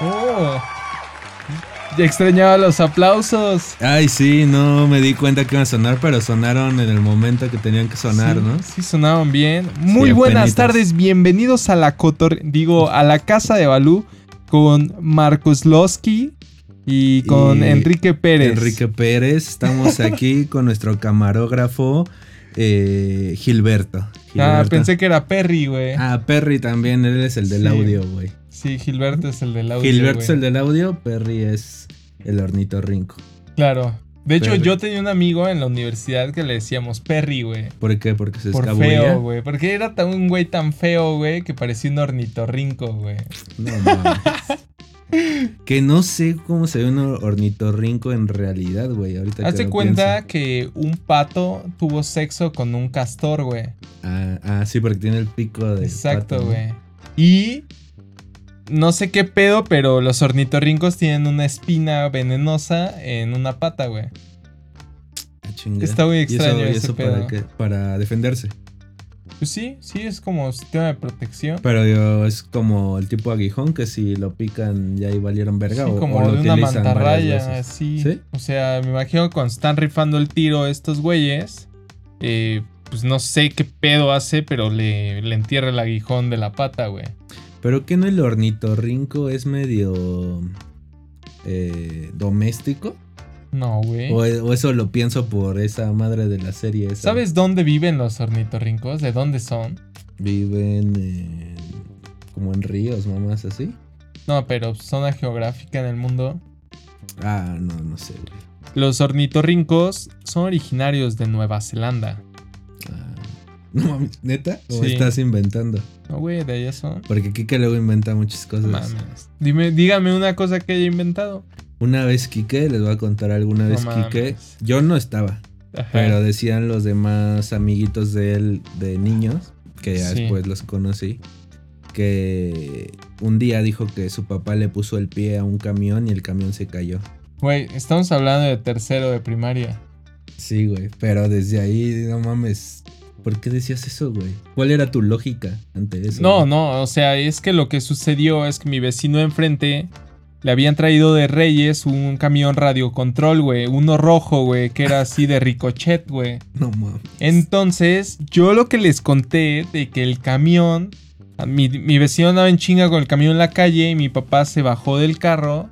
Oh. Extrañaba los aplausos. Ay, sí, no me di cuenta que iban a sonar, pero sonaron en el momento que tenían que sonar, Sí, ¿no? Sí, sonaban bien. Muy Sí, buenas tardes, bienvenidos a la cotor digo, a la casa de Balú con Marcus Losky y con Y Enrique Pérez. Enrique Pérez, estamos aquí con nuestro camarógrafo eh, Gilberto. Ah, pensé que era Perry, güey. Ah, Perry también, él es el del Sí. audio, güey. Sí, Gilberto es el del audio. Gilberto es el del audio, Perry es el ornitorrinco. Claro. De hecho, Perry. yo tenía un amigo en la universidad que le decíamos Perry, güey. ¿Por qué? Porque se Por escabulla. feo, güey. Porque era tan un güey tan feo, güey, que parecía un ornitorrinco, güey. No mames. que no sé cómo se ve un ornitorrinco en realidad, güey. Ahorita Hazte cuenta pienso. que un pato tuvo sexo con un castor, güey. Ah, ah, sí, porque tiene el pico de. Exacto, pato, ¿no? güey. Y no sé qué pedo, pero los ornitorrincos tienen una espina venenosa en una pata, güey. Ah, chinga. Está muy ¿Y eso- extraño y ese eso pedo. para? Para defenderse. Pues sí, sí, es como sistema de protección. Pero yo, es como el tipo aguijón que si lo pican ya ahí valieron verga. Sí, o, como o lo de una mantarraya, así. ¿Sí? O sea, me imagino cuando están rifando el tiro estos güeyes, eh, pues no sé qué pedo hace, pero le, le entierra el aguijón de la pata, güey. Pero que no el ornitorrinco es medio eh, doméstico. No, güey. O, o eso lo pienso por esa madre de la serie. Esa. ¿Sabes dónde viven los ornitorrincos? ¿De dónde son? Viven en- como en ríos, mamás así. No, pero zona geográfica en el mundo. Ah, no, no sé, güey. Los ornitorrincos son originarios de Nueva Zelanda. No mames, ¿neta? ¿O Sí. estás inventando? No, güey, de allá son. Porque Kike luego inventa muchas cosas. Mames. Dime, dígame una cosa que haya inventado. Una vez Kike, les voy a contar alguna No vez mames. Kike. Yo no estaba, Ajá. pero decían los demás amiguitos de él, de niños, que ya Sí. después los conocí, que un día dijo que su papá le puso el pie a un camión y el camión se cayó. Güey, estamos hablando de tercero de primaria. Sí, güey, pero desde ahí, no mames. ¿Por qué decías eso, güey? ¿Cuál era tu lógica ante eso? No, güey? no, o sea, es que lo que sucedió es que mi vecino enfrente le habían traído de Reyes un camión radiocontrol, güey. Uno rojo, güey, que era así de ricochet, güey. No mames. Entonces, yo lo que les conté de que el camión. Mi, mi vecino andaba en chinga con el camión en la calle y mi papá se bajó del carro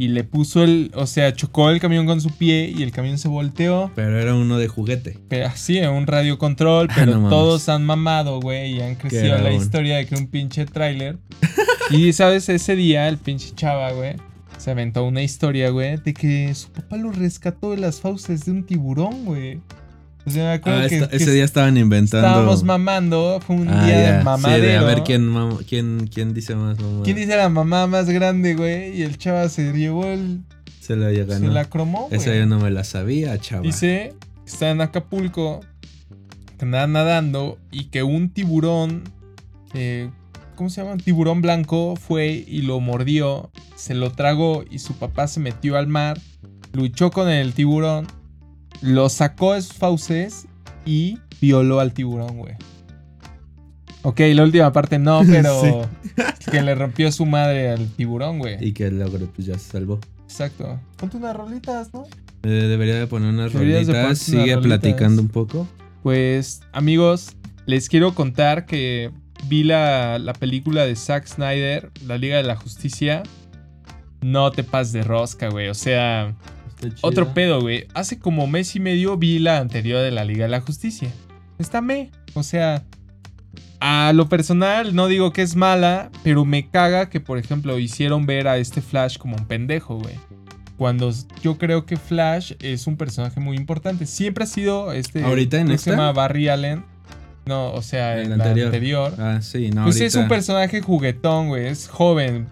y le puso el. O sea, chocó el camión con su pie y el camión se volteó. Pero era uno de juguete. Pero así, en un radiocontrol, Ah, pero no todos han mamado, güey, y han crecido la historia de que un pinche tráiler. y, ¿sabes? Ese día, el pinche chava, güey, se aventó una historia, güey, de que su papá lo rescató de las fauces de un tiburón, güey. O sea, me acuerdo Ah, que, esta- que ese día estaban inventando. estábamos mamando, fue un Ah, día de Sí, mamadero. de a ver quién, quién, quién dice más mamá. ¿Quién dice la mamá más grande, güey? Y el chava se llevó el... Se la Se cromó, güey. Esa yo no me la sabía, chaval. Dice que está en Acapulco, que andaba nadando y que un tiburón, eh, ¿cómo se llama? Un tiburón blanco fue y lo mordió, se lo tragó y su papá se metió al mar, luchó con el tiburón, lo sacó de sus fauces y violó al tiburón, güey. Ok, la última parte no, pero que le rompió su madre al tiburón, güey. Y que luego pues ya se salvó. Exacto. Ponte unas rolitas, ¿no? Eh, debería de poner unas Deberías de rolitas. ponerte unas Sigue rolitas. platicando un poco. Pues amigos, les quiero contar que vi la, la película de Zack Snyder, La Liga de la Justicia. No te pases de rosca, güey. O sea, otro pedo, güey. Hace como mes y medio vi la anterior de la Liga de la Justicia. Está me. O sea, a lo personal no digo que es mala, pero me caga que, por ejemplo, hicieron ver a este Flash como un pendejo, güey. Cuando yo creo que Flash es un personaje muy importante. Siempre ha sido este. ¿Ahorita en esta? Se llama Barry Allen. No, o sea, En en la anterior. anterior. Ah, sí, no. pues es un personaje juguetón, güey. Es joven.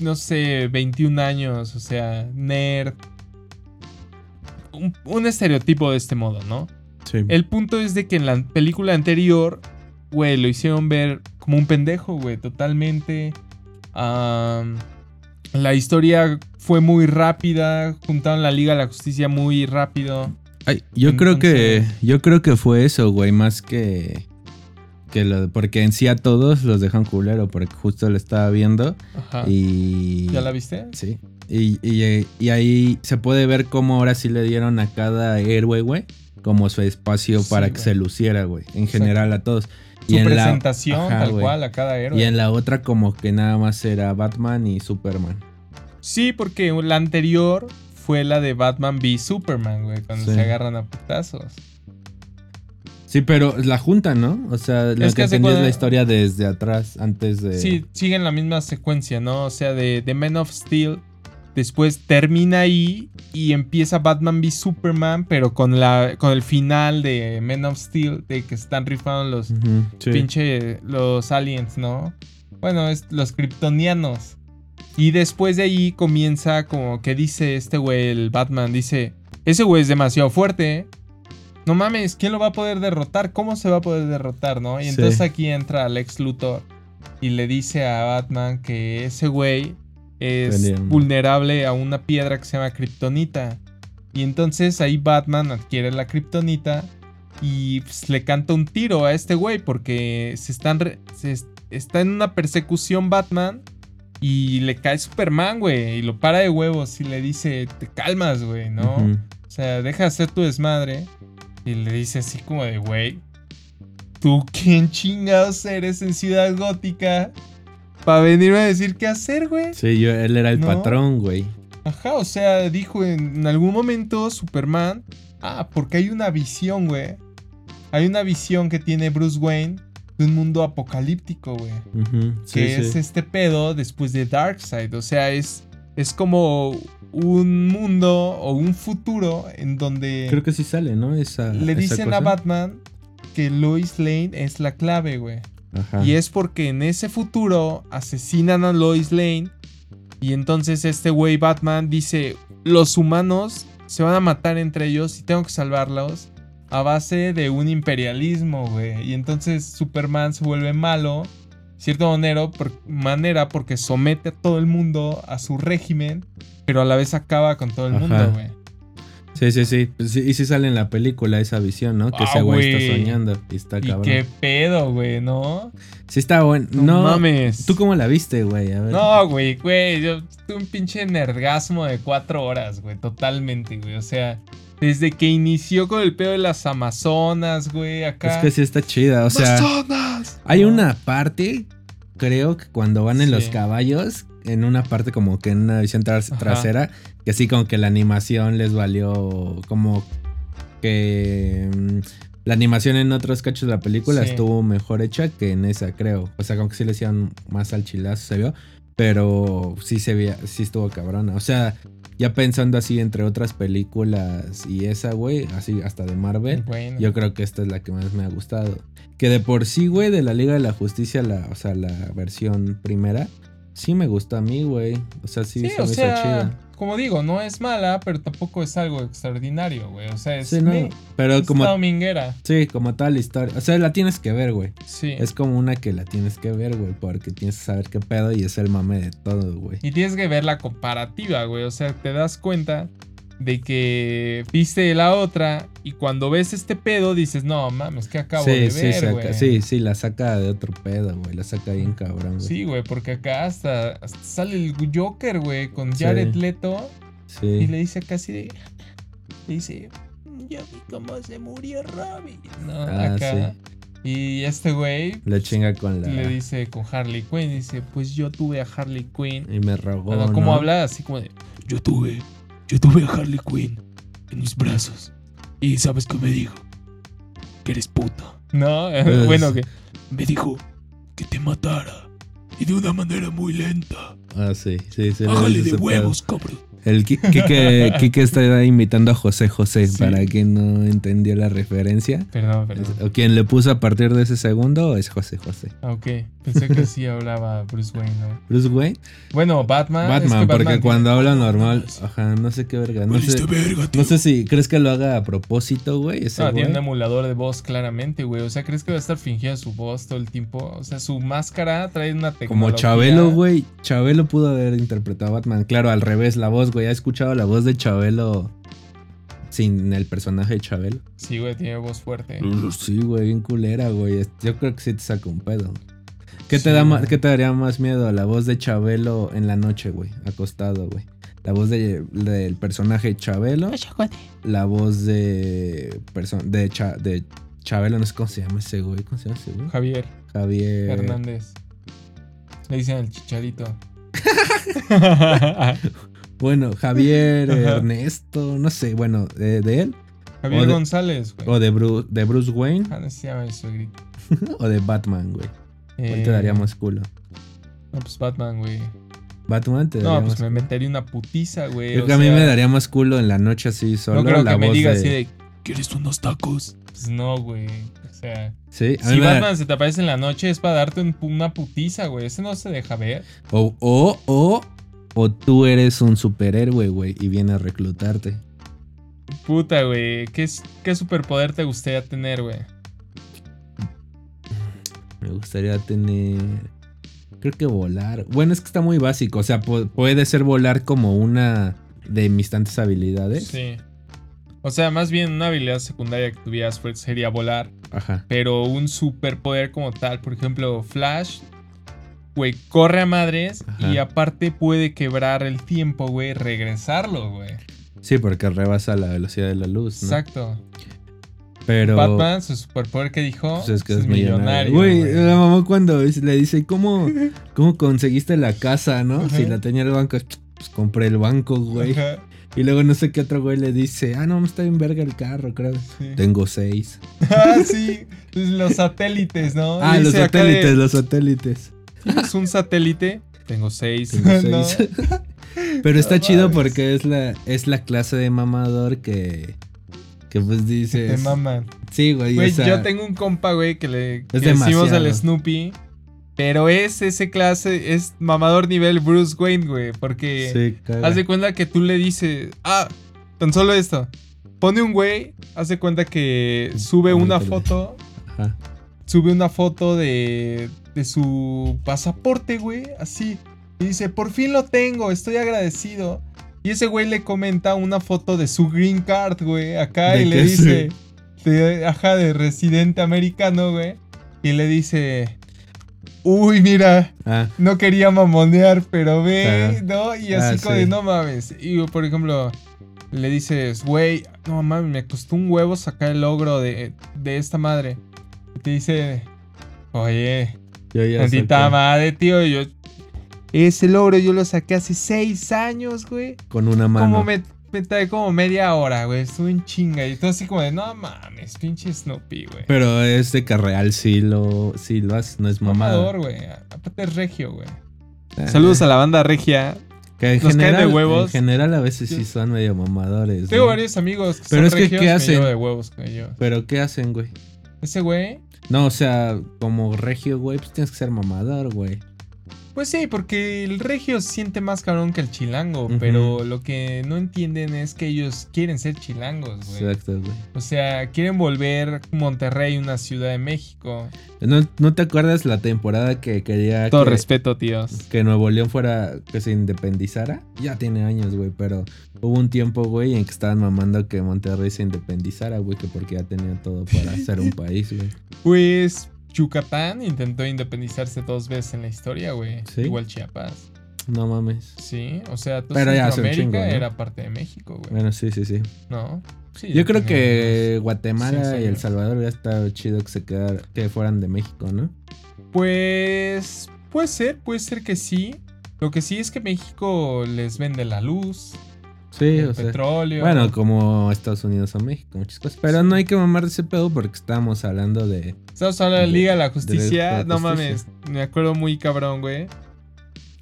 No sé, 21 años. O sea, nerd. Un, un estereotipo de este modo, ¿no? Sí. El punto es de que en la película anterior, güey, lo hicieron ver como un pendejo, güey, totalmente. La historia fue muy rápida, juntaron la Liga de la Justicia muy rápido. Ay, yo creo que. Yo creo que fue eso, güey. Más que. Que lo, porque en sí a todos los dejan culero, porque justo lo estaba viendo. Ajá. Y. ¿Ya la viste? Sí. Y, y- y ahí se puede ver cómo ahora sí le dieron a cada héroe, güey, como su espacio Sí, para que se luciera, güey. En general a todos. Su en la- presentación, Ajá, tal cual, a cada héroe. Y en la otra como que nada más era Batman y Superman. Sí, porque la anterior fue la de Batman v Superman, güey, cuando Sí. se agarran a putazos. Sí, pero la junta, ¿no? O sea, lo Es que que es la historia desde atrás, antes de... Sí, siguen la misma secuencia, ¿no? O sea, de, de Men of Steel, después termina ahí y empieza Batman v Superman, pero con, la, con el final de Men of Steel, de que están rifando los sí. pinche los aliens, ¿no? Bueno, es los kryptonianos. Y después de ahí comienza como que dice este güey, el Batman, dice, ese güey es demasiado fuerte. ¿eh? No mames, ¿quién lo va a poder derrotar? ¿Cómo se va a poder derrotar, no? Y Sí. entonces aquí entra Lex Luthor y le dice a Batman que ese güey es vulnerable a una piedra que se llama Kryptonita. Y entonces ahí Batman adquiere la Kryptonita y pues, le canta un tiro a este güey porque se están re- se est- está en una persecución Batman y le cae Superman, güey, y lo para de huevos y le dice, "Te calmas, güey, ¿no?" O sea, deja de hacer tu desmadre y le dice así como de, "Güey, ¿tú quién chingados eres en Ciudad Gótica para venirme a decir qué hacer, güey?" Sí, yo, él era el No. patrón, güey. Ajá, o sea, dijo en, algún momento Superman, ah, porque hay una visión, güey. Hay una visión que tiene Bruce Wayne de un mundo apocalíptico, güey. Sí, que sí. es este pedo después de Darkseid. O sea, es, es como un mundo o un futuro en donde Creo que sí sale, ¿no? Esa, le esa dicen a. Batman que Lois Lane es la clave, güey. Ajá. Y es porque en ese futuro asesinan a Lois Lane. Y entonces este güey Batman dice, los humanos se van a matar entre ellos y tengo que salvarlos a base de un imperialismo, güey. Y entonces Superman se vuelve malo, cierta manera, por- manera porque somete a todo el mundo a su régimen, pero a la vez acaba con todo el Ajá. mundo, güey. Sí, sí, sí. Pues sí, Y sí sale en la película esa visión, ¿no? Que Ah, ese güey está soñando y está Y cabrón. qué pedo, güey, ¿no? Sí está bueno. No, No, mames. ¿Tú cómo la viste, güey? A ver. No, güey, güey, yo tuve un pinche nerdgasmo de cuatro horas, güey, totalmente, güey. O sea, desde que inició con el pedo de las Amazonas, güey, acá. Es que sí está chida. O sea, ¡Amazonas! hay ¿No? una parte, creo que cuando van en los caballos, en una parte como que en una visión tras- Ajá. trasera, que sí como que la animación les valió como que mm, la animación en otros cachos de la película Sí. estuvo mejor hecha que en esa, creo. O sea, como que sí le hacían más al chilazo, se vio. Pero sí se veía, sí estuvo cabrona. O sea, ya pensando así entre otras películas y esa, güey, así hasta de Marvel. Bueno, Yo creo que esta es la que más me ha gustado. Que de por sí, güey, de la Liga de la Justicia, la, o sea, la versión primera, sí me gustó a mí, güey. O sea, sí, sí, se o me hizo sea, chida. como digo, no es mala, pero tampoco es algo extraordinario, güey. O sea, es, Sí, no, me- pero es como, dominguera. sí, como tal historia. O sea, la tienes que ver, güey. Sí. Es como una que la tienes que ver, güey, porque tienes que saber qué pedo y es el mame de todo, güey. Y tienes que ver la comparativa, güey. O sea, te das cuenta de que viste la otra y cuando ves este pedo dices, no mames, que acabo sí, de sí, ver, saca- sí, sí, la saca de otro pedo, güey. La saca bien cabrón, güey. Sí, güey, porque acá hasta, hasta sale el Joker, güey, con Sí. Jared Leto Sí. y le dice casi de... Le dice, yo vi cómo se murió Robin. No, Ah, acá. Y este güey Le chinga con la. le dice con Harley Quinn, dice, pues yo tuve a Harley Quinn. Y me rogó. Bueno, ¿Cómo ¿no? habla? Así como de, yo tuve, yo tuve a Harley Quinn en mis brazos. Y ¿sabes qué me dijo? Que eres puto. No, Pues- bueno, que me dijo que te matara. Y de una manera muy lenta. Ah, sí, sí, sí. le Bájale dice de huevos, cabrón. El Kike, Kike está invitando a José José Sí. para quien no entendió la referencia. Perdón, perdón. O quien le puso a partir de ese segundo es José José. Ok, pensé que sí hablaba Bruce Wayne, ¿no? Bruce Wayne, Bueno, Batman. Batman, es que porque cuando habla normal, ajá, no sé qué verga. No sé, verga, no sé si crees que lo haga a propósito, güey. ese No, tiene un emulador de voz claramente, güey. O sea, ¿crees que va a estar fingiendo su voz todo el tiempo? O sea, su máscara trae una tecnología. Como Chabelo, güey. Chabelo pudo haber interpretado a Batman. Claro, al revés, la voz, güey. ¿Ha escuchado la voz de Chabelo sin el personaje de Chabelo. Sí, güey, tiene voz fuerte. Sí, güey, bien culera, güey. Yo creo que sí te saca un pedo. ¿Qué, Sí, te, da. ¿Qué te daría más miedo? La voz de Chabelo en la noche, güey, acostado, güey. La voz de- del personaje Chabelo. La voz de, de, Cha- de Chabelo, no sé cómo se llama ese güey. ¿Cómo se llama ese güey? Javier Javier. Hernández. Le dicen el chicharito. Bueno, Javier. Ernesto, no sé, bueno, de, de él. Javier O de- González, güey. O de, Bru- de Bruce Wayne. Ah, llama el suegrito. o de Batman, güey. ¿Cuál Eh, te daría más culo? No, pues Batman, güey. Batman te daría No, pues me metería una putiza, güey. Creo o que a mí sea, me daría más culo en la noche así solo. No creo la que me voz diga de- así de. ¿Quieres unos tacos? Pues no, güey. O sea, Sí, a si me da- Batman se te aparece en la noche es para darte un una putiza, güey. Ese no se deja ver. O, o, o, o tú eres un superhéroe, güey, y viene a reclutarte. Puta, güey. ¿Qué, ¿Qué superpoder te gustaría tener, güey? Me gustaría tener. Creo que volar. Bueno, es que está muy básico. O sea, pu- puede ser volar como una de mis tantas habilidades. Sí. O sea, más bien una habilidad secundaria que tuvieras sería volar. Ajá. Pero un superpoder como tal, por ejemplo, Flash, güey, corre a madres Ajá. y aparte puede quebrar el tiempo, güey, regresarlo, güey. Sí, porque rebasa la velocidad de la luz, ¿no? Exacto. Pero. Batman, su superpoder que dijo, Pues es que es es millonario. Güey, la mamá cuando le dice, ¿cómo, ¿cómo conseguiste la casa, no? Ajá. Si la tenía el banco, pues compré el banco, güey. Ajá, Y luego no sé qué otro güey le dice, ah, no, me está bien verga el carro, creo. sí. Tengo seis. Ah, sí. Los satélites, ¿no? Ah, los de, satélites, los satélites. ¿Tienes un satélite? Tengo seis. Tengo ¿no? seis. Pero está No chido mames. porque es la, es la clase de mamador que, que pues Te dices... maman. Sí, güey, Güey, o sea, yo tengo un compa, güey, que le que decimos al Snoopy. Pero es ese clase, es mamador nivel Bruce Wayne, güey. Porque Sí, haz de cuenta que tú le dices, ah, tan solo esto. Pone un güey, haz de cuenta que sube una foto, Ajá. sube una foto de, de su pasaporte, güey, así. Y dice, por fin lo tengo, estoy agradecido. Y ese güey le comenta una foto de su green card, güey, acá ¿De y le dice, de, ajá, de residente americano, güey. Y le dice, uy, mira, Ah, no quería mamonear, pero ve, Ah. ¿no? Y Ah, así como sí. de, no mames. Y por ejemplo, le dices, güey, no mames, me costó un huevo sacar el logro de, de esta madre. Y te dice, oye, yo ya madre, tío, yo... Ese logro yo lo saqué hace seis años, güey. con una mano. Como me, me trae como media hora, güey. Estuve en chinga. Y todo así como de, no mames, pinche Snoopy, güey. Pero es de que real sí lo, sí lo haces, no es mamada. Mamador, güey. Aparte es regio, güey. Ah, Saludos a la banda regia. Que en nos caen de general, huevos. En general a veces sí son medio mamadores. Tengo ¿no? varios amigos que Pero son es que, regios ¿qué hacen? de huevos con ellos. Pero ¿qué hacen, güey? Ese güey, No, o sea, como regio, güey, pues tienes que ser mamador, güey. Pues sí, porque el regio siente más cabrón que el chilango. Pero lo que no entienden es que ellos quieren ser chilangos, güey. Exacto, güey. O sea, quieren volver Monterrey una ciudad de México. ¿No, ¿No te acuerdas la temporada que quería Todo que, respeto, tíos. que Nuevo León fuera, que se independizara? Ya tiene años, güey, pero hubo un tiempo, güey, en que estaban mamando que Monterrey se independizara, güey, que porque ya tenía todo para ser un país, güey. Pues Yucatán intentó independizarse dos veces en la historia, güey. ¿Sí? Igual Chiapas. No mames. Sí, o sea, un Centroamérica chingo, ¿no? era parte de México, güey. Bueno, sí, sí, sí. ¿No? Sí, Yo creo que Guatemala y El. Salvador ya está chido que se quedara, que fueran de México, ¿no? Pues puede ser, puede ser que sí. Lo que sí es que México les vende la luz, Sí, el o sea. Bueno, como Estados Unidos a México, muchas cosas. Pero Sí. no hay que mamar de ese pedo porque estábamos hablando de. Estamos hablando de de- Liga de la de Justicia. la no justicia. mames, me acuerdo muy cabrón, güey.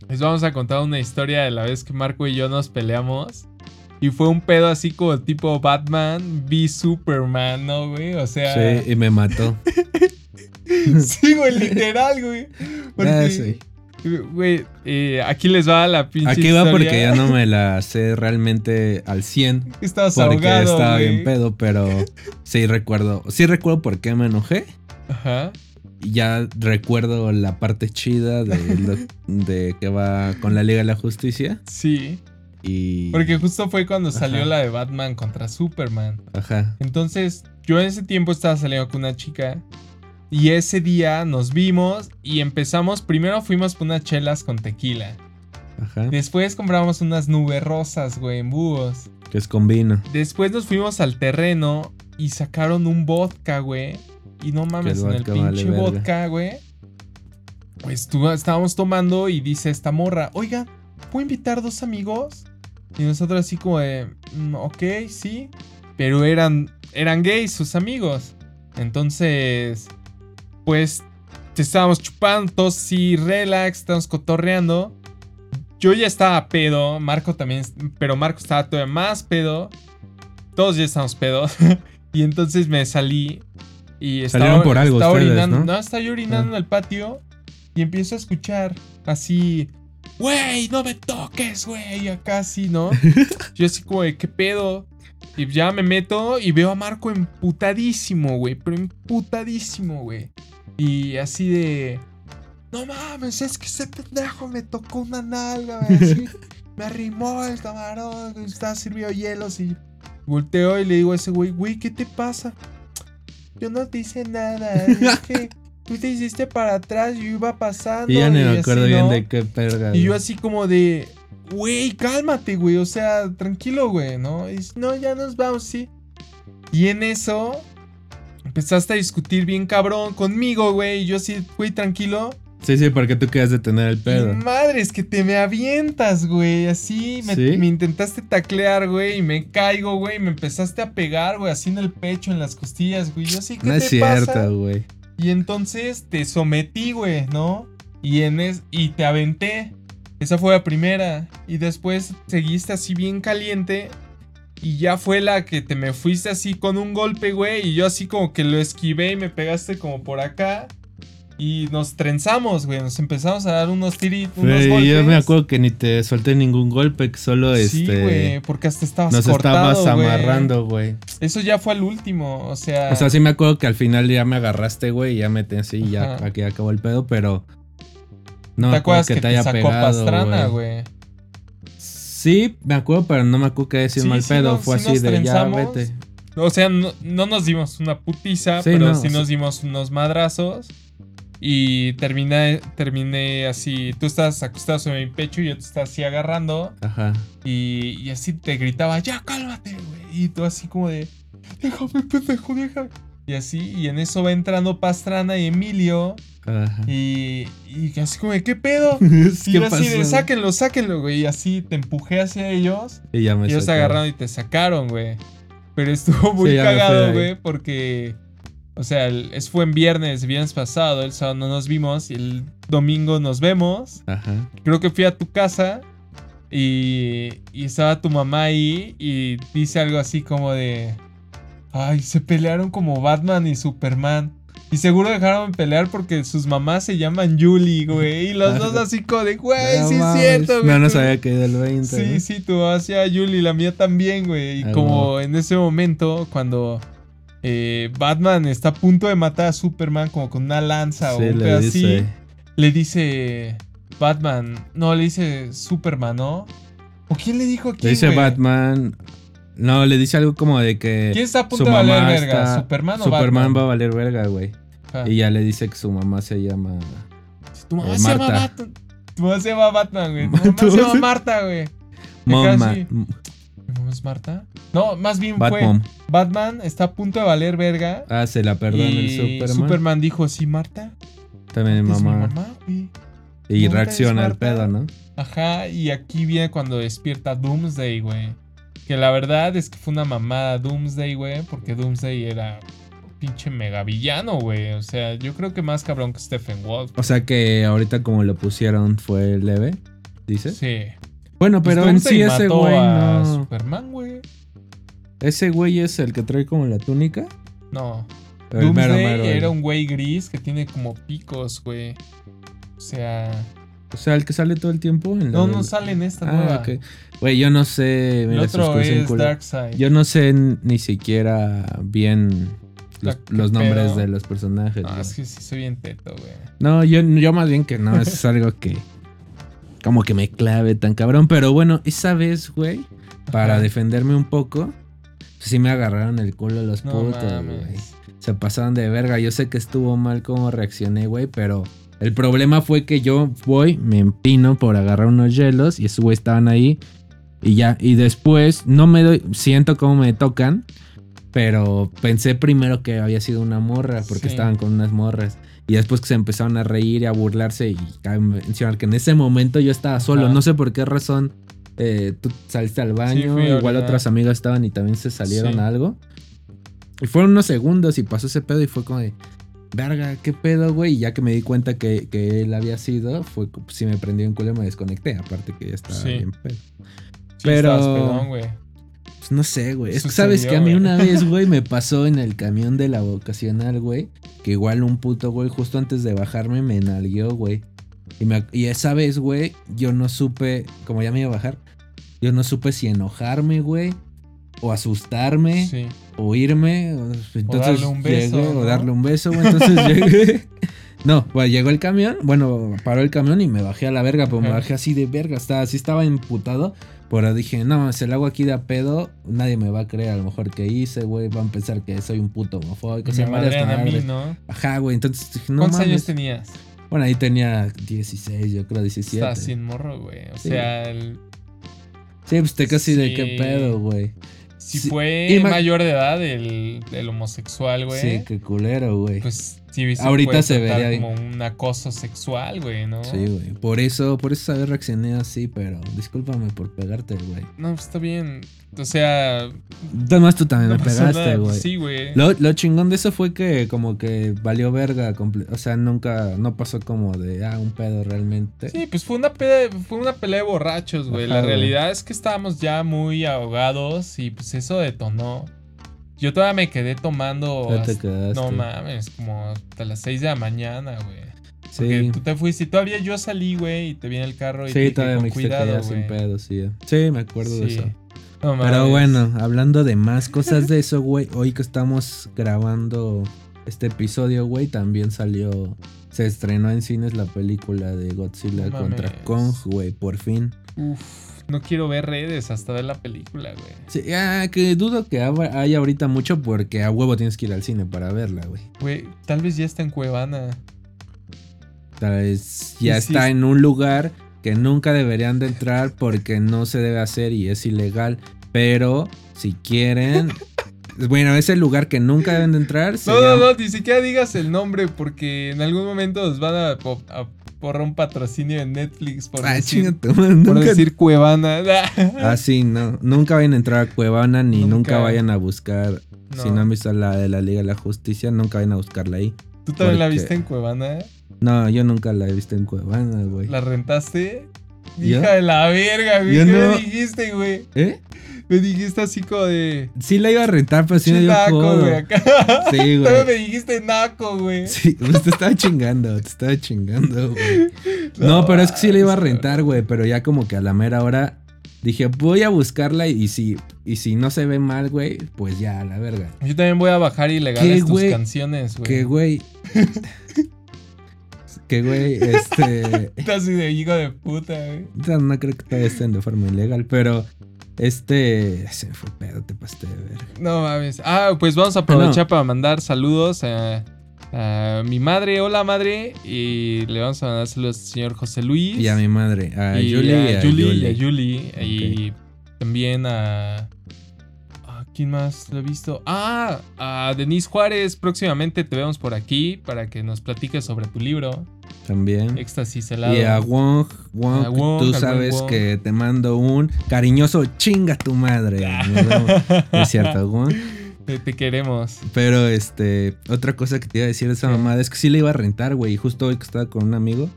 Les vamos a contar una historia de la vez que Marco y yo nos peleamos. Y fue un pedo así como tipo Batman v Superman, ¿no, güey? O sea. Sí, y me mató. Sí, güey, literal, güey. Porque, sí. Güey, eh, aquí les va la pinche Aquí va historia. porque ya no me la sé realmente al 100. Estabas Porque ahogado, estaba güey. bien pedo, pero sí recuerdo. Sí recuerdo por qué me enojé. Ajá. Ya recuerdo la parte chida de, lo- de que va con la Liga de la Justicia. Sí. y... Porque justo fue cuando salió la de Batman contra Superman. Ajá. Entonces, yo en ese tiempo estaba saliendo con una chica. Y ese día nos vimos y empezamos. Primero fuimos por unas chelas con tequila. Ajá. Después compramos unas nubes rosas, güey, en búhos. Que es con vino. Después nos fuimos al terreno y sacaron un vodka, güey. Y no mames, el en el vale pinche vodka, güey. Pues tú, estábamos tomando y dice esta morra, oiga, ¿puedo invitar dos amigos? Y nosotros así como de, "Mm, ok, sí. Pero eran, eran gays sus amigos. Entonces, pues, te estábamos chupando, todos sí, relax, estábamos cotorreando. Yo ya estaba pedo, Marco también, pero Marco estaba todavía más pedo. Todos ya estábamos pedos. y entonces me salí y estaba, Salieron por algo estaba ustedes, orinando. ¿no? estaba yo orinando Ah. en el patio y empiezo a escuchar así, güey, no me toques, güey, acá así, ¿no? yo así como de, ¿qué pedo? Y ya me meto y veo a Marco emputadísimo, güey, pero emputadísimo, güey. Y así de... No mames, es que ese pendejo me tocó una nalga, güey. me arrimó el camarón, estaba sirviendo hielos y volteo y le digo a ese güey, güey, ¿qué te pasa? Yo no te hice nada, es que tú te hiciste para atrás, yo iba pasando. Y ya ni me así, acuerdo bien ¿no? de qué perga. Y yo así como de, güey, cálmate, güey, o sea, tranquilo, güey, ¿no? Y dice, no, ya nos vamos, sí. Y en eso empezaste a discutir bien cabrón conmigo, güey, y yo así, güey, tranquilo. Sí, sí, porque tú querías detener el pedo. Madre, es que te me avientas, güey, así, me, ¿Sí? me intentaste taclear, güey, y me caigo, güey, me empezaste a pegar, güey, así en el pecho, en las costillas, güey, yo así, ¿qué No te es cierto, güey. Y entonces te sometí, güey, ¿no? Y, en es, y te aventé. Esa fue la primera. Y después seguiste así bien caliente. Y ya fue la que te me fuiste así con un golpe, güey. Y yo así como que lo esquivé y me pegaste como por acá. Y nos trenzamos, güey. Nos empezamos a dar unos tiritos, unos Güey, golpes. yo me acuerdo que ni te solté ningún golpe, que solo Sí, este. güey, porque hasta estabas nos cortado, estabas güey. amarrando, güey. Eso ya fue al último, o sea... O sea, sí me acuerdo que al final ya me agarraste, güey, y ya me tenía así, y ya aquí acabó el pedo, pero. No ¿Te acuerdas que que te te haya sacó pegado, pastrana, güey. güey? Sí, me acuerdo, pero no me acuerdo qué decir Sí, mal sí pedo. Fue sí así de ya vete. O sea, no, no nos dimos una putiza, pero no, sí nos dimos unos madrazos. Y terminé, terminé así. Tú estás acostado sobre mi pecho y yo te estaba así agarrando. Ajá. Y, y así te gritaba, ya cálmate, güey. Y tú así como de, déjame, pendejo, déjame. Y así, y en eso va entrando Pastrana y Emilio. Ajá. Y, y así como de, ¿qué pedo? Y yo así de, sáquenlo, sáquenlo, güey. Y así te empujé hacia ellos. Y ya me Y ellos sacaron. agarraron y te sacaron, güey. Pero estuvo muy Sí, cagado, güey, porque. O sea, es, fue en viernes, viernes pasado, el sábado no nos vimos y el domingo nos vemos. Ajá. Creo que fui a tu casa y, y estaba tu mamá ahí y dice algo así como de... Ay, se pelearon como Batman y Superman. Y seguro dejaron de pelear porque sus mamás se llaman Julie, güey. Y los dos así como de, güey, No sí es cierto, güey. No nos había caído el 20. Sí, ¿no? sí, tu mamá hacía Julie, la mía también, güey. Y Ah, como en ese momento, cuando eh, Batman está a punto de matar a Superman como con una lanza o un le dice. le dice Batman, no, le dice Superman, ¿no? ¿O quién le dijo a quién, Le dice? Batman. No, le dice algo como de que. ¿Quién está a punto su de valer mamá verga? está- ¿Superman o Superman Batman? va a valer verga, güey. Ajá. Y ya le dice que su mamá se llama. Tu mamá eh, se llama Marta. Batman. Tu mamá se llama Batman, güey. Tu mamá se llama mamá- Marta, güey. Casi- ¿Mi mamá es Marta? No, más bien fue Batmom. Batman está a punto de valer verga. Ah, se la perdona el Superman. Superman dijo, sí, Marta. También mi es mi mamá. mamá, güey. Y ¿Nunca reacciona al Marta? pedo, ¿no? Ajá, y aquí viene cuando despierta Doomsday, güey. Que la verdad es que fue una mamada Doomsday, güey, porque Doomsday era un pinche mega villano, güey. O sea, yo creo que más cabrón que Stephen Wolf. O sea que ahorita como lo pusieron fue leve, dices. Sí. Bueno, Pues pero en Doomsday sí ese güey no. Superman, güey. Ese güey es el que trae como la túnica. No. El Doomsday mero, era un güey gris que tiene como picos, güey. O sea, O sea, el que sale todo el tiempo. En no, del- no sale en esta Ah, nueva. ok. Güey, yo no sé. El Mira, otro es. Darkseid. Yo no sé ni siquiera bien los, Ah, ¿qué los nombres pedo? de los personajes. No, güey. es que sí soy bien teto, güey. No, yo, yo más bien que no, es algo que, como que me clave tan cabrón. Pero bueno, esa vez, güey, para Ajá. defenderme un poco, pues sí me agarraron el culo los No putos, güey. Se pasaron de verga. Yo sé que estuvo mal cómo reaccioné, güey, pero el problema fue que yo voy, me empino por agarrar unos hielos y esos güey estaban ahí. Y ya, y después no me doy, siento cómo me tocan, pero pensé primero que había sido una morra, porque Sí. estaban con unas morras. Y después que se empezaron a reír y a burlarse, y cabe mencionar que en ese momento yo estaba solo, Ajá. no sé por qué razón. eh, tú saliste al baño, igual otras amigas estaban y también se salieron Sí. a algo. Y fueron unos segundos y pasó ese pedo y fue como de, verga, qué pedo, güey. Y ya que me di cuenta que, que él había sido, fue si me prendió en culo y me desconecté. Aparte que ya estaba Sí. bien pedo. Sí, Pero- pedón, güey. Pues no sé, güey. Es que sabes que a mí güey. una vez, güey, me pasó en el camión de la vocacional, güey. Que igual un puto, güey, justo antes de bajarme me nalgueó, güey. Y, me- y esa vez, güey, yo no supe, como ya me iba a bajar, yo no supe si enojarme, güey. O asustarme. Sí. O irme. o- Entonces darle un beso, llegué, ¿no? O darle un beso, güey. Entonces llegué. No, pues llegó el camión. Bueno, paró el camión y me bajé a la verga. Pero me Ajá. bajé así de verga. Estaba, así estaba emputado. Pero dije, no, si lo hago aquí de a pedo, nadie me va a creer a lo mejor que hice, güey. Van a pensar que soy un puto homofóbico. o sea, me a mí. ¿no? Ajá, güey. Entonces dije, no ¿Cuántos mames. años tenías? Bueno, ahí tenía 16, yo creo 17. Estás sin morro, güey. O Sí. sea, el- Sí, pues te casi de qué pedo, güey. Si Sí, fue mayor de edad el, el homosexual, güey. Sí, qué culero, güey. Pues sí, se Ahorita se vería como un acoso sexual, güey, ¿no? Sí, güey. Por eso, por eso sabes reaccioné así, pero discúlpame por pegarte, güey. No, pues está bien. O sea, Además tú también no me pegaste, güey. Sí, güey. Lo, lo chingón de eso fue que como que valió verga. O sea, nunca, no pasó como de, ah, un pedo realmente. Sí, pues fue una pelea, fue una pelea de borrachos, güey. La realidad es que estábamos ya muy ahogados y pues eso detonó. Yo todavía me quedé tomando. Te hasta- no mames, como hasta las 6 de la mañana, güey. Porque Sí, tú te fuiste y todavía yo salí, güey, y te vi en el carro y te sí, dije, todavía con me cuidado, sin pedo, sí. Sí, me acuerdo de eso. No Pero bueno, hablando de más cosas de eso, güey, hoy que estamos grabando este episodio, güey, también salió, se estrenó en cines la película de Godzilla No contra. Kong, güey, por fin. Uf, no quiero ver redes hasta ver la película, güey. Sí, ah, que dudo que haya ahorita mucho porque a huevo tienes que ir al cine para verla, güey. Güey, tal vez ya está en Cuevana. Tal vez ya sí está es- en un lugar que nunca deberían de entrar porque no se debe hacer y es ilegal. Pero si quieren... bueno, es el lugar que nunca deben de entrar. No, no, llama- no, ni siquiera digas el nombre porque en algún momento nos van a porrar un patrocinio en Netflix por, Ah, decir, por nunca- Cuevana. Ah, sí, no. Nunca vayan a entrar a Cuevana ni nunca, Nunca. vayan a buscar. Si No. han visto la de la Liga de la Justicia, nunca vayan a buscarla ahí. ¿Tú también la viste en Cuevana? No, yo nunca la he visto en Cuevana, güey. ¿La rentaste? ¿Yo? Hija de la verga, güey. Yo ¿Qué no. me dijiste, güey? ¿Eh? Me dijiste así como de. Sí la iba a rentar, pero sí me dio codo. güey. Acá. Sí, güey. me dijiste naco, güey. Sí, pues te estaba chingando, te estaba chingando, güey. No, pero es que sí la iba a rentar, güey, pero ya como que a la mera hora dije, voy a buscarla y si, y si no se ve mal, güey, pues ya, a la verga. Yo también voy a bajar ilegales ¿Qué, tus güey? canciones, güey. Que, güey. que, güey, este. Estás así de hijo de puta, güey. No, no creo que todavía estén de forma ilegal, pero este. Se me fue pedo, te pasaste de ver. No mames. Ah, pues vamos a aprovechar para mandar saludos a, a mi madre. Hola, madre. Y le vamos a mandar saludos al señor José Luis. Y a mi madre, a y Julie y a Julie, y a Julie. Y también a. ¿A quién más lo he visto? Ah, a Denise Juárez. Próximamente te vemos por aquí para que nos platiques sobre tu libro, También. Éxtasis helado. Y a Wong, Wong, A Wong, tú sabes Wong. que te mando un cariñoso chinga tu madre. No es cierto, Wong. Te, te queremos. Pero este, otra cosa que te iba a decir de esa mamada es que sí la iba a rentar, güey. Y justo hoy que estaba con un amigo,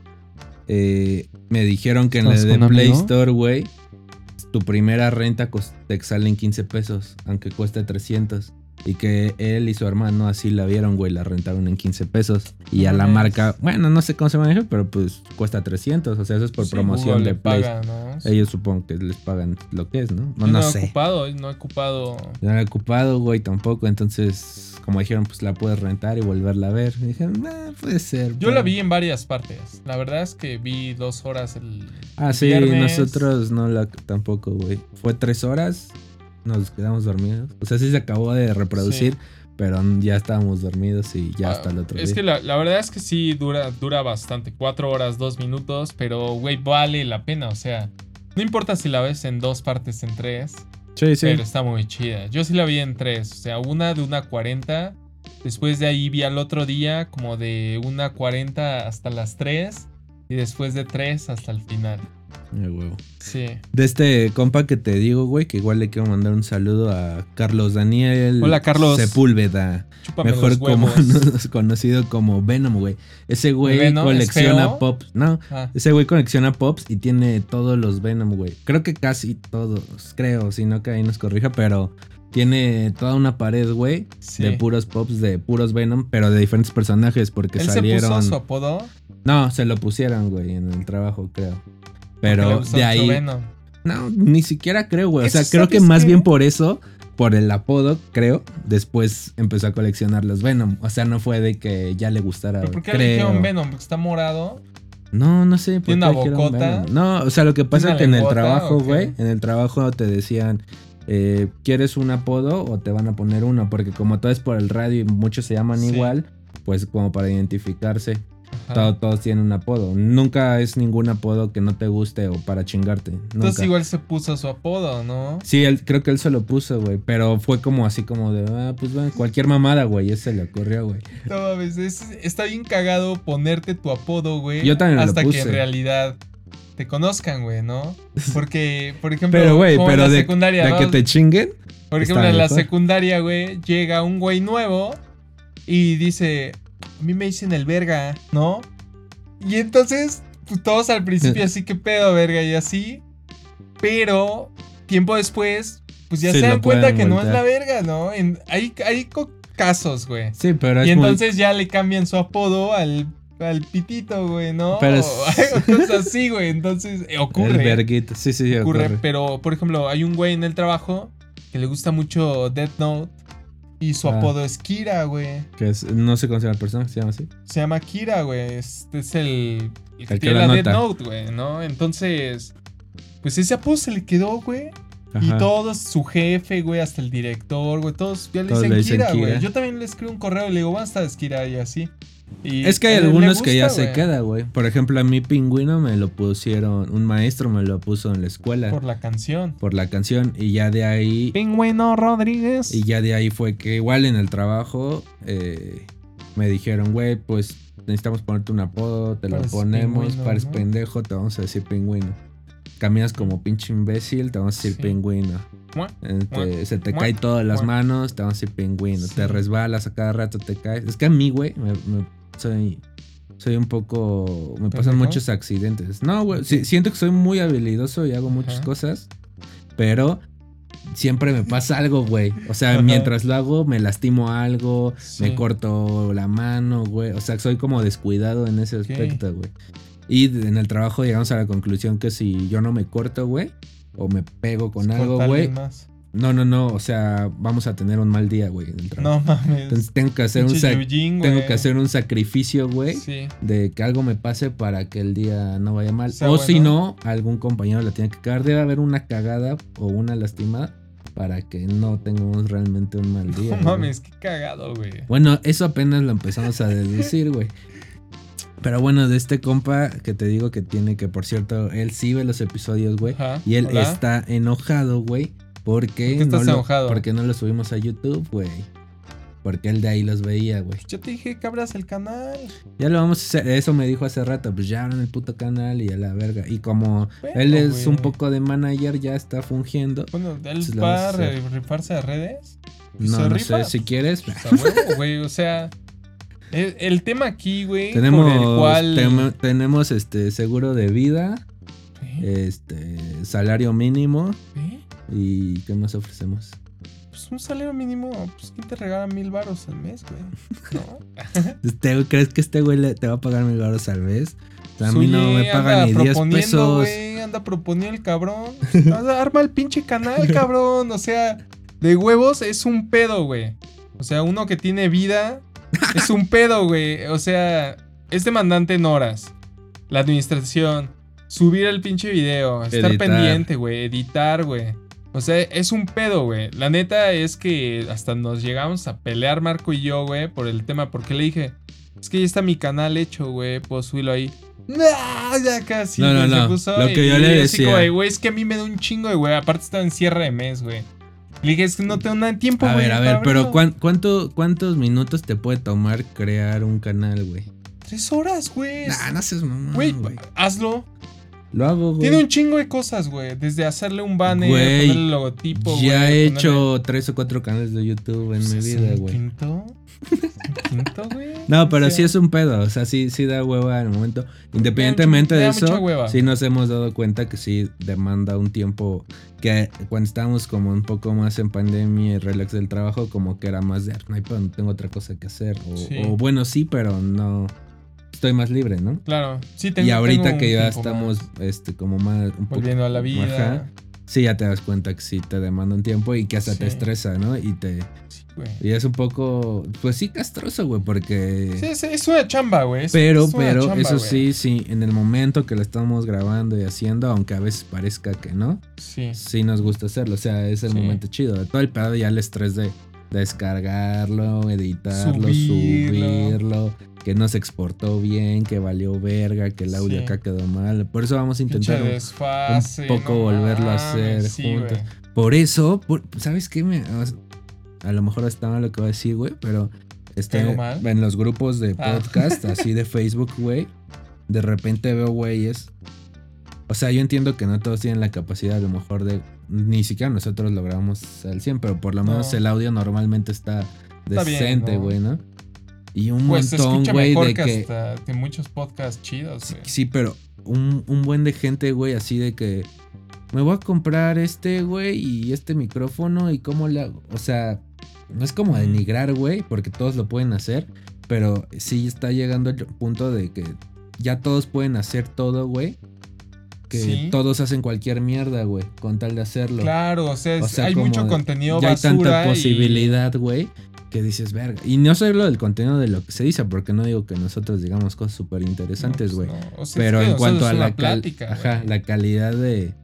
eh, me dijeron que en la ¿Estabas de Play amigo? Store, güey, tu primera renta te salen 15 pesos, aunque cueste 300. Y que él y su hermano así la vieron, güey, la rentaron en 15 pesos. Y a la mames. marca, bueno, no sé cómo se maneja, pero pues cuesta 300. O sea, eso es por Sí, promoción Google de Play. paga, ¿no? Ellos supongo que les pagan lo que es, ¿no? No, no he sé. ocupado, no he ocupado. No he ocupado, güey, tampoco. Entonces, como dijeron, pues la puedes rentar y volverla a ver. Y dije, "Ah, puede ser. Yo pero-". la vi en varias partes. La verdad es que vi dos horas el. Ah, sí, viernes. nosotros no la tampoco, güey. Fue tres horas, nos quedamos dormidos. O sea, sí se acabó de reproducir, Sí. pero ya estábamos dormidos y ya hasta el Ah, otro Es día. que la, la verdad es que sí dura, dura bastante. Cuatro horas, dos minutos. Pero, güey, vale la pena. O sea, no importa si la ves en dos partes, en tres. Sí, sí. Pero está muy chida. Yo sí la vi en tres. O sea, una de una 40. Después de ahí vi al otro día como de una 40 hasta las 3. Y después de 3 hasta el final. Huevo. Sí. De este compa que te digo, güey, que igual le quiero mandar un saludo a Carlos Daniel Hola, Carlos. Sepúlveda. Chúpame Mejor como conocido como Venom, güey. Ese güey ¿Venom es colecciona pops. No, Ah, ese güey colecciona pops y tiene todos los Venom, güey. Creo que casi todos, creo, si no que ahí nos corrija, pero tiene toda una pared, güey, sí. de puros pops, de puros Venom, pero de diferentes personajes porque ¿Él salieron. se puso su apodo? No, se lo pusieron, güey, en el trabajo, creo. Pero de ahí. Venom. No, ni siquiera creo, güey. O sea, creo que más qué? bien por eso, por el apodo, creo, después empezó a coleccionar los Venom. O sea, no fue de que ya le gustara. ¿Pero por qué creo. le dijeron Venom? Porque está morado. No, no sé. ¿por ¿Tiene qué una dijeron bocota? Venom? No, o sea, lo que pasa ¿Tiene es que en el trabajo, güey, en el trabajo te decían, eh, ¿quieres un apodo o te van a poner uno? Porque como todo es por el radio y muchos se llaman Sí. igual, pues como para identificarse, Todo- todos tienen un apodo. Nunca es ningún apodo que no te guste o para chingarte. Entonces igual se puso su apodo, ¿no? Sí, él, creo que él se lo puso, güey. Pero fue como así como de, ah, pues bueno, cualquier mamada, güey. Ese le ocurrió, güey. No mames, es- está bien cagado ponerte tu apodo, güey. Yo también me lo Hasta que puse. en realidad te conozcan, güey, ¿no? Porque, por ejemplo, Pero, güey, como en pero la de, secundaria, de ¿no? que te chinguen. Por ejemplo, en la secundaria, güey, llega un güey nuevo y dice, a mí me dicen el verga, ¿no? Y entonces, pues todos al principio así, que pedo, verga? Y así. Pero, tiempo después, pues ya Sí, se dan cuenta que no es la verga, ¿no? En- hay, hay casos, güey. Sí, pero Y es muy- entonces ya le cambian su apodo al, al pitito, güey, ¿no? Pero es- O cosas así, güey. Entonces, eh, El ocurre. verguito. Sí, sí, sí, ocurre. ocurre. Pero, por ejemplo, hay un güey en el trabajo que le gusta mucho Death Note. Y su Ah. apodo es Kira, güey. Que es- no sé cómo se llama la persona que se llama así. Se llama Kira, güey. Este es el, el que El que tiene la nota. Note, güey, ¿no? Entonces, pues ese apodo se le quedó, güey. Y todos, su jefe, güey, hasta el director, güey, todos ya le Todos dicen, le dicen Kira, güey. Yo también le escribo un correo y le digo, basta de Kira y así. Y Es que hay algunos que ya se queda, güey. Por ejemplo, a mi pingüino me lo pusieron, un maestro me lo puso en la escuela Por por, la canción. la canción y ya de ahí Pingüino Rodríguez. y ya de ahí fue que igual en el trabajo eh, me dijeron, güey, pues necesitamos ponerte un apodo, te lo ponemos, pingüino, pares ¿no? pendejo, te vamos a decir pingüino. Caminas como pinche imbécil, te vamos a decir Sí. pingüino. Te- Mua. se te caen todas las manos, te vamos a decir pingüino. Sí. Te resbalas a cada rato, te caes. Es que a mí, güey, me, me- soy, soy un poco. Me pasan muchos accidentes. No, güey, sí, siento que soy muy habilidoso y hago muchas Ajá. cosas, pero siempre me pasa algo, güey. O sea, Ajá. mientras lo hago, me lastimo algo, Sí. me corto la mano, güey. O sea, soy como descuidado en ese aspecto, güey. Y en el trabajo llegamos a la conclusión que si yo no me corto, güey, o me pego con algo, güey. No, no, no. O sea, vamos a tener un mal día, güey. No mames. Entonces tengo que hacer un Pinche Yujin, tengo que hacer un sacrificio, güey, Sí. de que algo me pase para que el día no vaya mal. Sea o si no, algún compañero la tiene que cagar. Debe haber una cagada o una lastimada para que no tengamos realmente un mal día. No güey. mames, qué cagado, güey. Bueno, eso apenas lo empezamos a deducir, güey. Pero bueno, de este compa que te digo que tiene que, por cierto, él sí ve los episodios, güey. Ajá, Y él hola. está enojado, güey. Porque, ¿Por qué no lo- porque no lo subimos a YouTube, güey. Porque él de ahí los veía, güey. Yo te dije que abras el canal. Ya lo vamos a hacer. Eso me dijo hace rato. Pues ya abran el puto canal y a la verga. Y como Bueno, él es güey. un poco de manager, ya está fungiendo. Bueno, él lo va a rifarse de redes. Pues No, se no rifa. sé. Si quieres, Pues a huevo, güey. O sea, el, el tema aquí, güey, tenemos, por el cual. tem- tenemos este seguro de vida, ¿Eh? este salario mínimo ¿Eh? Y ¿qué más ofrecemos? pues un salario mínimo, pues ¿quién te regala mil baros al mes, güey? ¿No? Este, ¿Crees que este güey te va a pagar mil baros al mes? A mí Oye, no me paga anda ni 10 proponiendo, pesos. güey, anda proponiendo el cabrón. Arma el pinche canal, cabrón. O sea, de huevos es un pedo, güey. O sea, uno que tiene vida es un pedo, güey. O sea, es demandante en horas. La administración, subir el pinche video, estar Editar. pendiente, güey, editar, güey. O sea, es un pedo, güey. La neta es que hasta nos llegamos a pelear Marco y yo, güey, por el tema. Porque le dije, es que ya está mi canal hecho, güey. Puedo subirlo ahí. ¡Ah! Ya casi. No, no, no. puso Lo que yo le decía. güey, es que a mí me da un chingo de, güey. Aparte estaba en cierre de mes, güey. Le dije, es que no tengo nada de tiempo, A güey. ver, a ver, pero abrirlo". ¿cuán- cuánto, ¿cuántos minutos te puede tomar crear un canal, güey? Tres horas, güey. Nah, no seas Güey, güey. hazlo. Lo hago, güey. Tiene un chingo de cosas, güey. Desde hacerle un banner, Güey, ponerle el logotipo, güey. Ya he ponerle- hecho tres o cuatro canales de YouTube en Pues mi vida, un güey. quinto? ¿Un quinto, güey? No, pero O sí es un pedo, o sea, sí, sí da hueva al momento. Independientemente me de eso, sí nos hemos dado cuenta que sí demanda un tiempo que cuando estábamos como un poco más en pandemia y relax del trabajo, como que era más de, "Ah, no hay no tengo otra cosa que hacer. O, Sí. o bueno, sí, pero no, estoy más libre, ¿no? Claro. Sí, tengo, y ahorita tengo que ya estamos, más. este, como más, un poco, Volviendo a la vida. Ajá. sí, ya te das cuenta que sí te demanda un tiempo y que hasta te Sí. estresa, ¿no? Y te, Sí, güey. y es un poco, pues sí, castroso, güey, porque... Sí, es, es una chamba, güey. es- Pero, es pero, chamba, eso güey. sí, sí, en el momento que lo estamos grabando y haciendo, aunque a veces parezca que no, Sí. sí nos gusta hacerlo. O sea, es el Sí. momento chido. Todo el pedo ya el estrés de descargarlo, editarlo, Subirlo. subirlo, que no se exportó bien, que valió verga, que el audio Sí. acá quedó mal. Por eso vamos a intentar un- desfase, poco no volverlo a hacer sí, juntos. Por eso, por- ¿sabes qué? Me, a lo mejor está mal lo que voy a decir, güey, pero este, en los grupos de Ah. podcast, así de Facebook, güey, de repente veo güeyes. O sea, yo entiendo que no todos tienen la capacidad, a lo mejor, de. Ni siquiera nosotros lo grabamos al 100, pero por lo menos No. el audio normalmente está decente, ¿no? güey, ¿no? Y un Pues montón, güey, de que, que. hasta de muchos podcasts chidos, Sí, güey. sí, pero un, un buen de gente, güey, así de que me voy a comprar este, güey, y este micrófono y cómo le hago. O sea, no es como denigrar, güey, porque todos lo pueden hacer, pero sí está llegando el punto de que ya todos pueden hacer todo, güey. Que Sí. todos hacen cualquier mierda, güey, con tal de hacerlo. Claro, o sea, es- O sea, hay mucho contenido ya hay basura tanta y- posibilidad, güey, que dices, verga. Y no solo del contenido de lo que se dice, porque no digo que nosotros digamos cosas súper interesantes, No, güey. pues no. O sea, Pero es que en cuanto a la, cal- plática, ajá, la calidad de.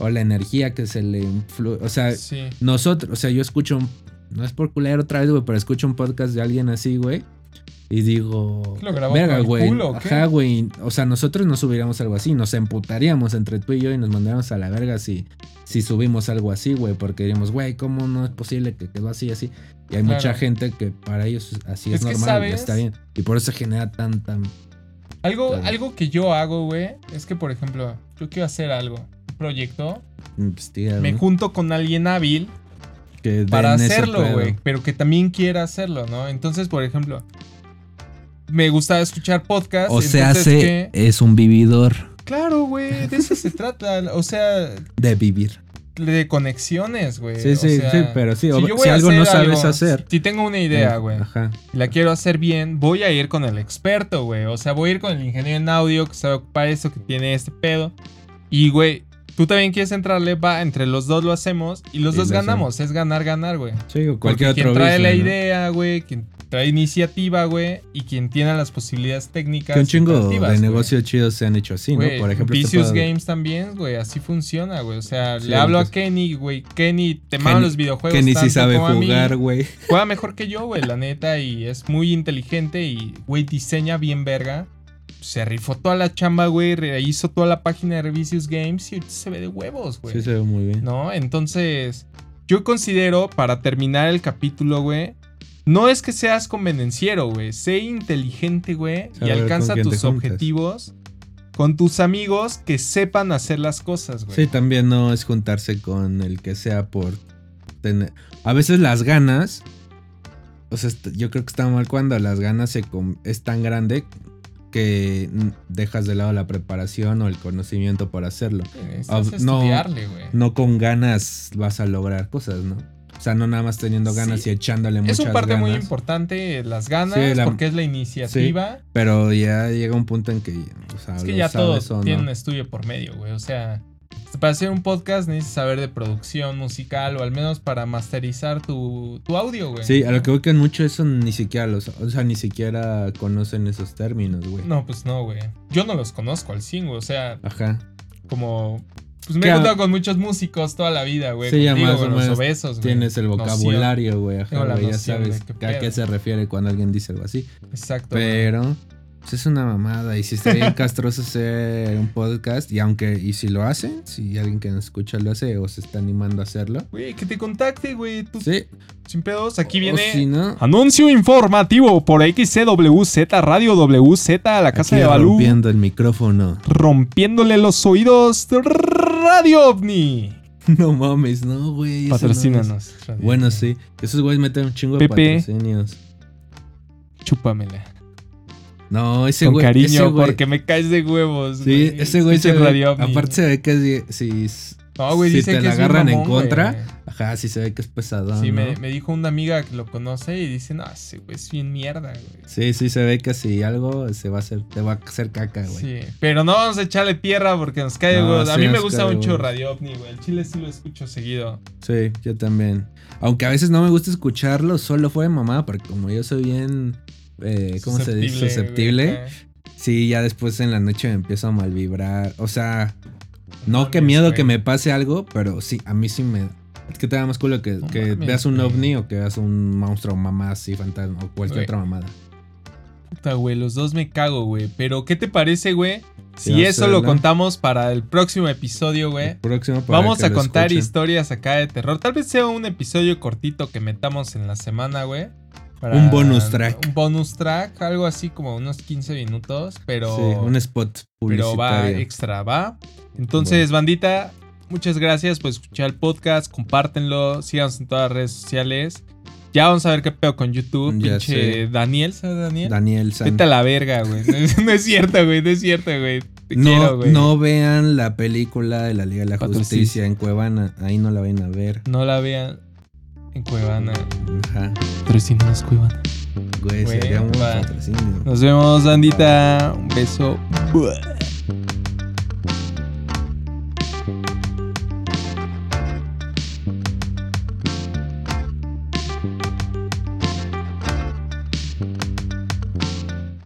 O la energía que se le influye. O sea, Sí. nosotros, o sea, yo escucho. un- no es por culero otra vez, güey, pero escucho un podcast de alguien así, güey. Y digo. ¿Lo Verga, güey. Ajá, güey. O sea, nosotros no subiríamos algo así. Nos emputaríamos entre tú y yo y nos mandaríamos a la verga si, si subimos algo así, güey. Porque diríamos, güey, ¿cómo no es posible que quedó así, así? Y hay mucha gente que para ellos así es, normal, ¿sabes? está bien. Y por eso genera tanta. Algo, algo que yo hago, güey, es que, por ejemplo, yo quiero hacer algo, un proyecto, me junto con alguien hábil que para hacerlo, güey, pero que también quiera hacerlo, ¿no? Entonces, por ejemplo, me gusta escuchar podcasts. O se entonces, hace, es un vividor Claro, güey, de eso se trata. O sea, de vivir. de conexiones, güey. Sí, o sí, sea, sí, pero sí, ob- yo si a algo no sabes algo, hacer. Si tengo una idea, güey. Ajá. y la quiero hacer bien, voy a ir con el experto, güey. O sea, voy a ir con el ingeniero en audio que sabe ocupar eso, que tiene este pedo. Y, güey, tú también quieres entrarle, va, entre los dos lo hacemos y los Y dos lo ganamos. Es ganar, ganar, güey. Sí, o Porque cualquier quien otro trae la idea, güey, quien trae iniciativa, güey, y quien tiene las posibilidades técnicas. Que un chingo de negocios chidos se han hecho así, ¿no? Güey, Por ejemplo, este Vicious Games también, güey, así funciona, güey. O sea, Sí, le hablo a ahorita- Kenny, güey. Kenny te mama Kenny- los videojuegos. si tanto sabe como jugar, güey. Juega mejor que yo, güey, la neta, y es muy inteligente y, güey, diseña bien verga. Se rifó toda la chamba, güey, hizo toda la página de Revicious Games y se ve de huevos, güey. Sí, se ve muy bien. ¿No? Entonces, yo considero, para terminar el capítulo, güey, no es que seas convenenciero, güey. Sé inteligente, güey, y alcanza tus objetivos con tus amigos que sepan hacer las cosas, güey. Sí, también no es juntarse con el que sea por tener. A veces las ganas. O sea, yo creo que está mal cuando las ganas se es tan grande que dejas de lado la preparación o el conocimiento para hacerlo. No. No con ganas vas a lograr cosas, ¿no? O sea, no nada más teniendo ganas Sí. y echándole Es muchas un parte muy ganas. importante las ganas, Sí, la- porque es la iniciativa. Pero ya llega un punto en que, o sea, es que ya todo tiene no. un estudio por medio, güey. O sea, para hacer un podcast necesitas saber de producción musical o al menos para masterizar tu, tu audio, güey. Sí, a lo que voy que mucho eso ni siquiera los, o sea, ni siquiera conocen esos términos, güey. No, pues no, güey. Yo no los conozco al 100, güey. O sea, Ajá. como... Pues me he juntado con muchos músicos toda la vida, güey. Sí, ya más o menos obesos, güey. Tienes el vocabulario, güey, ajá, güey, ya sabes qué a qué se refiere cuando alguien dice algo así. Exacto. güey. Pero pues es una mamada y si está bien castroso hacer un podcast y aunque y si lo hacen, si alguien que nos escucha lo hace o se está animando a hacerlo, Güey, que te contacte, güey. Tú, sí, sin pedos. Aquí o viene... si no, Anuncio informativo por XCWZ Radio WZ a la casa aquí de Balú. rompiendo el micrófono. Rompiéndole los oídos Radio OVNI. No mames, no, güey. eso no es- Patrocínanos. Bueno, sí. Esos güeyes meten un chingo de patrocinios. Chúpamela. No, ese Con güey. ese cariño, güey- porque me caes de huevos. Sí, ese güey se ve, Radio OVNI. aparte se ve que si, si, No, güey, si dice te que la es agarran en güey. contra, ajá, sí se ve que es pesado. Sí, ¿no? me, me dijo una amiga que lo conoce y dice, no, ese güey es bien mierda, güey. Sí, sí se ve que si algo se va a hacer, te va a hacer caca, güey. Sí, pero no vamos a echarle tierra porque nos cae huevos. A mí me gusta cae mucho. Radio OVNI, güey. El chile sí lo escucho seguido. Sí, yo también. Aunque a veces no me gusta escucharlo, solo fue de mamá, porque como yo soy bien, eh, ¿cómo se dice? güey, Susceptible. Sí, ya después en la noche me empiezo a malvibrar. O sea, no que miedo que me pase algo, pero sí, a mí sí me... Es que te da más culo que, No que mames, veas un ovni o que veas un monstruo, mamá así, fantasma o cualquier Güey. otra mamada. Puta, güey, los dos me cago, güey. Pero, ¿qué te parece, güey? Si eso lo contamos para el próximo episodio, güey. Próximo para Vamos a contar escuchen. historias acá de terror. Tal vez sea un episodio cortito que metamos en la semana, güey. Para- Un bonus track. Un bonus track, algo así como unos 15 minutos, pero, Sí, un spot pero va publicitario. extra, va. Entonces, bandita, muchas gracias por escuchar el podcast. Compártenlo, síganos en todas las redes sociales. Ya vamos a ver qué pedo con YouTube. Ya Pinche sé. Daniel, ¿sabes Daniel? Daniel San. Vete a la verga, güey. No es, no es cierto, güey. No es cierto, güey. Te No, quiero, güey. no vean la película de la Liga de la. Justicia en Cuevana. Ahí no la vayan a ver. No la vean en Cuevana. Ajá. Patrocínanos, Cuevana. Güey, sería un patrocinio. Nos vemos, bandita. Un beso. Buah.